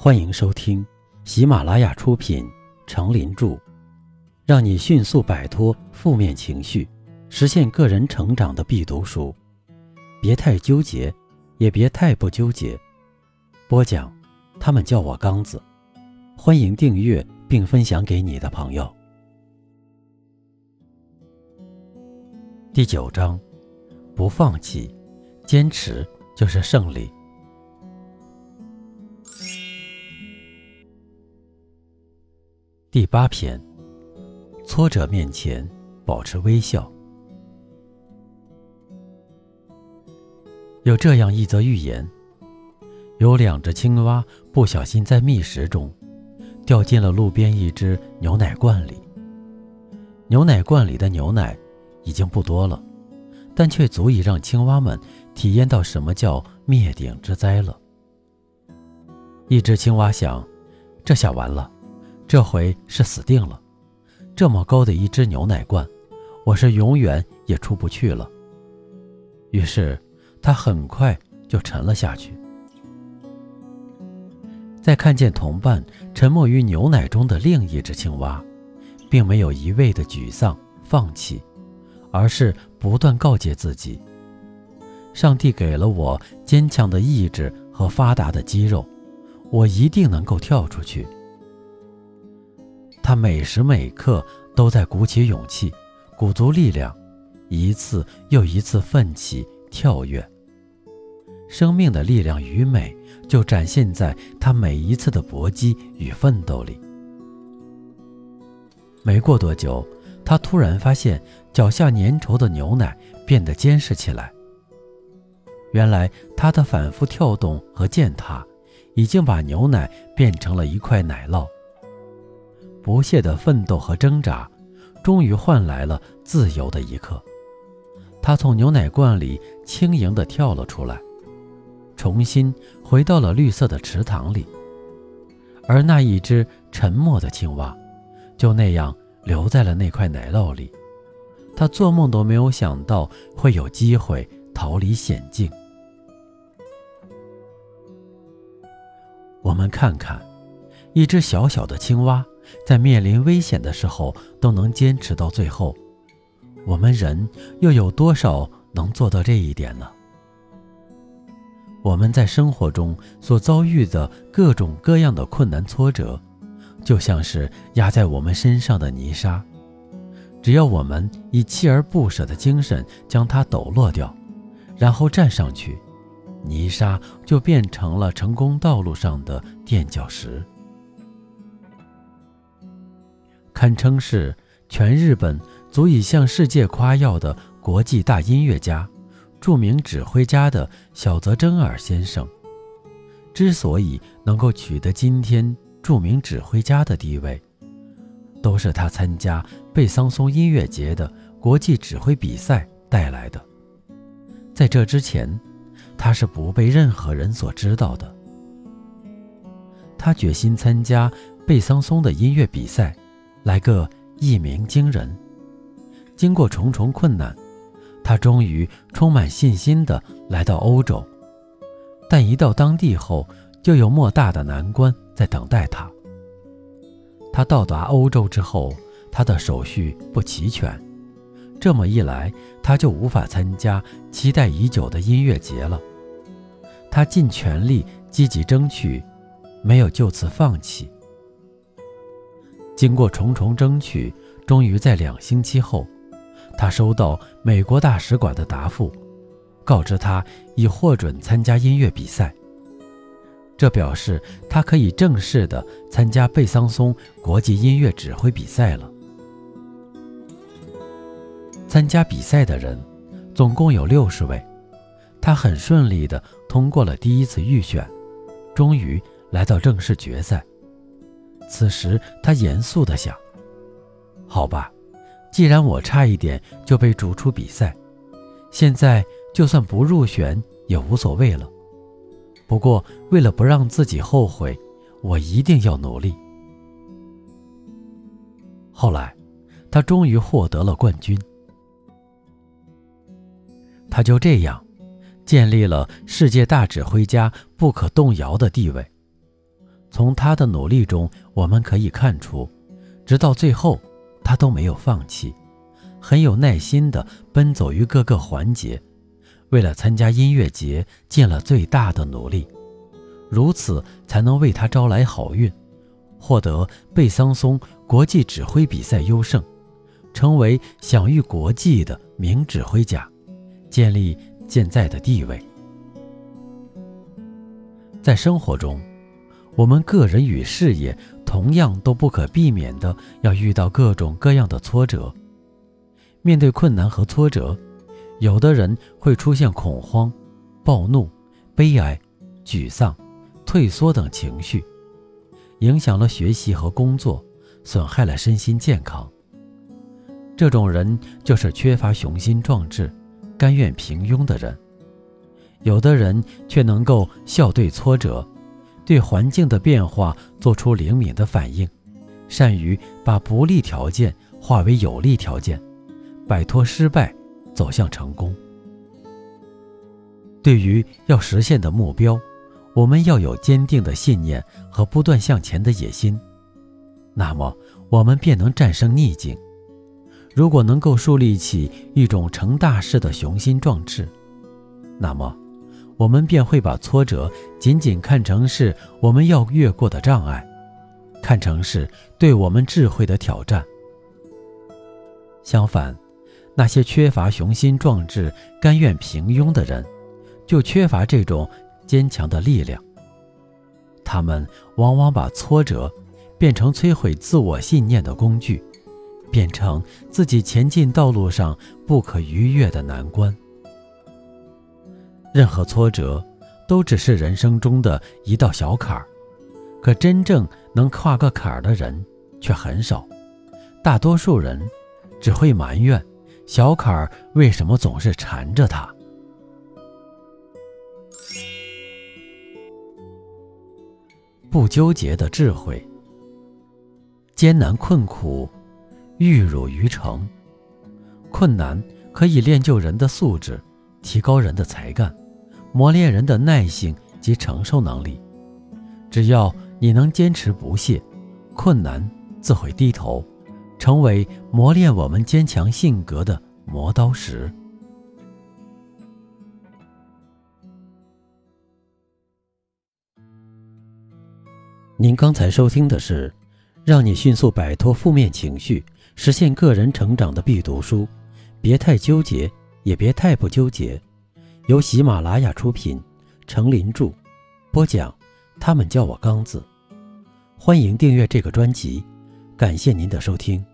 欢迎收听喜马拉雅出品《成林著》，让你迅速摆脱负面情绪，实现个人成长的必读书。别太纠结，也别太不纠结。播讲，他们叫我刚子。欢迎订阅并分享给你的朋友。第九章，不放弃，坚持就是胜利。第八篇，挫折面前保持微笑。有这样一则寓言：有两只青蛙不小心在觅食中，掉进了路边一只牛奶罐里。牛奶罐里的牛奶已经不多了，但却足以让青蛙们体验到什么叫灭顶之灾了。一只青蛙想：这下完了。这回是死定了，这么高的一只牛奶罐，我是永远也出不去了。于是，他很快就沉了下去。在看见同伴沉没于牛奶中的另一只青蛙，并没有一味的沮丧放弃，而是不断告诫自己：上帝给了我坚强的意志和发达的肌肉，我一定能够跳出去。他每时每刻都在鼓起勇气，鼓足力量，一次又一次奋起跳跃。生命的力量与美就展现在他每一次的搏击与奋斗里。没过多久，他突然发现脚下粘稠的牛奶变得坚实起来。原来他的反复跳动和践踏，已经把牛奶变成了一块奶酪。不懈的奋斗和挣扎，终于换来了自由的一刻。他从牛奶罐里轻盈地跳了出来，重新回到了绿色的池塘里。而那一只沉默的青蛙，就那样留在了那块奶酪里。他做梦都没有想到会有机会逃离险境。我们看看，一只小小的青蛙。在面临危险的时候都能坚持到最后，我们人又有多少能做到这一点呢？我们在生活中所遭遇的各种各样的困难挫折，就像是压在我们身上的泥沙，只要我们以锲而不舍的精神将它抖落掉，然后站上去，泥沙就变成了成功道路上的垫脚石。堪称是全日本足以向世界夸耀的国际大音乐家、著名指挥家的小泽征尔先生，之所以能够取得今天著名指挥家的地位，都是他参加贝桑松音乐节的国际指挥比赛带来的。在这之前，他是不被任何人所知道的。他决心参加贝桑松的音乐比赛。来个一鸣惊人。经过重重困难，他终于充满信心地来到欧洲。但一到当地后，就有莫大的难关在等待他。他到达欧洲之后，他的手续不齐全，这么一来，他就无法参加期待已久的音乐节了。他尽全力积极争取，没有就此放弃。经过重重争取，终于在两星期后，他收到美国大使馆的答复，告知他已获准参加音乐比赛。这表示他可以正式的参加贝桑松国际音乐指挥比赛了。参加比赛的人总共有六十位，他很顺利的通过了第一次预选，终于来到正式决赛。此时，他严肃地想：“好吧，既然我差一点就被逐出比赛，现在就算不入选也无所谓了。不过，为了不让自己后悔，我一定要努力。”后来，他终于获得了冠军。他就这样建立了世界大指挥家不可动摇的地位。从他的努力中，我们可以看出，直到最后，他都没有放弃，很有耐心地奔走于各个环节，为了参加音乐节尽了最大的努力，如此才能为他招来好运，获得贝桑松国际指挥比赛优胜，成为享誉国际的名指挥家，建立现在的地位。在生活中，我们个人与事业同样都不可避免的要遇到各种各样的挫折。面对困难和挫折，有的人会出现恐慌、暴怒、悲哀、沮丧、退缩等情绪，影响了学习和工作，损害了身心健康。这种人就是缺乏雄心壮志、甘愿平庸的人。有的人却能够笑对挫折，对环境的变化做出灵敏的反应，善于把不利条件化为有利条件，摆脱失败，走向成功。对于要实现的目标，我们要有坚定的信念和不断向前的野心，那么我们便能战胜逆境。如果能够树立起一种成大事的雄心壮志，那么。我们便会把挫折仅仅看成是我们要越过的障碍，看成是对我们智慧的挑战。相反，那些缺乏雄心壮志、甘愿平庸的人，就缺乏这种坚强的力量。他们往往把挫折变成摧毁自我信念的工具，变成自己前进道路上不可逾越的难关。任何挫折，都只是人生中的一道小坎儿，可真正能跨个坎儿的人却很少。大多数人只会埋怨小坎儿为什么总是缠着他。不纠结的智慧，艰难困苦，玉汝于成。困难可以练就人的素质。提高人的才干，磨练人的耐性及承受能力。只要你能坚持不懈，困难自会低头，成为磨练我们坚强性格的磨刀石。您刚才收听的是让你迅速摆脱负面情绪、实现个人成长的必读书，别太纠结。也别太不纠结。由喜马拉雅出品，程林著，播讲。他们叫我刚子。欢迎订阅这个专辑，感谢您的收听。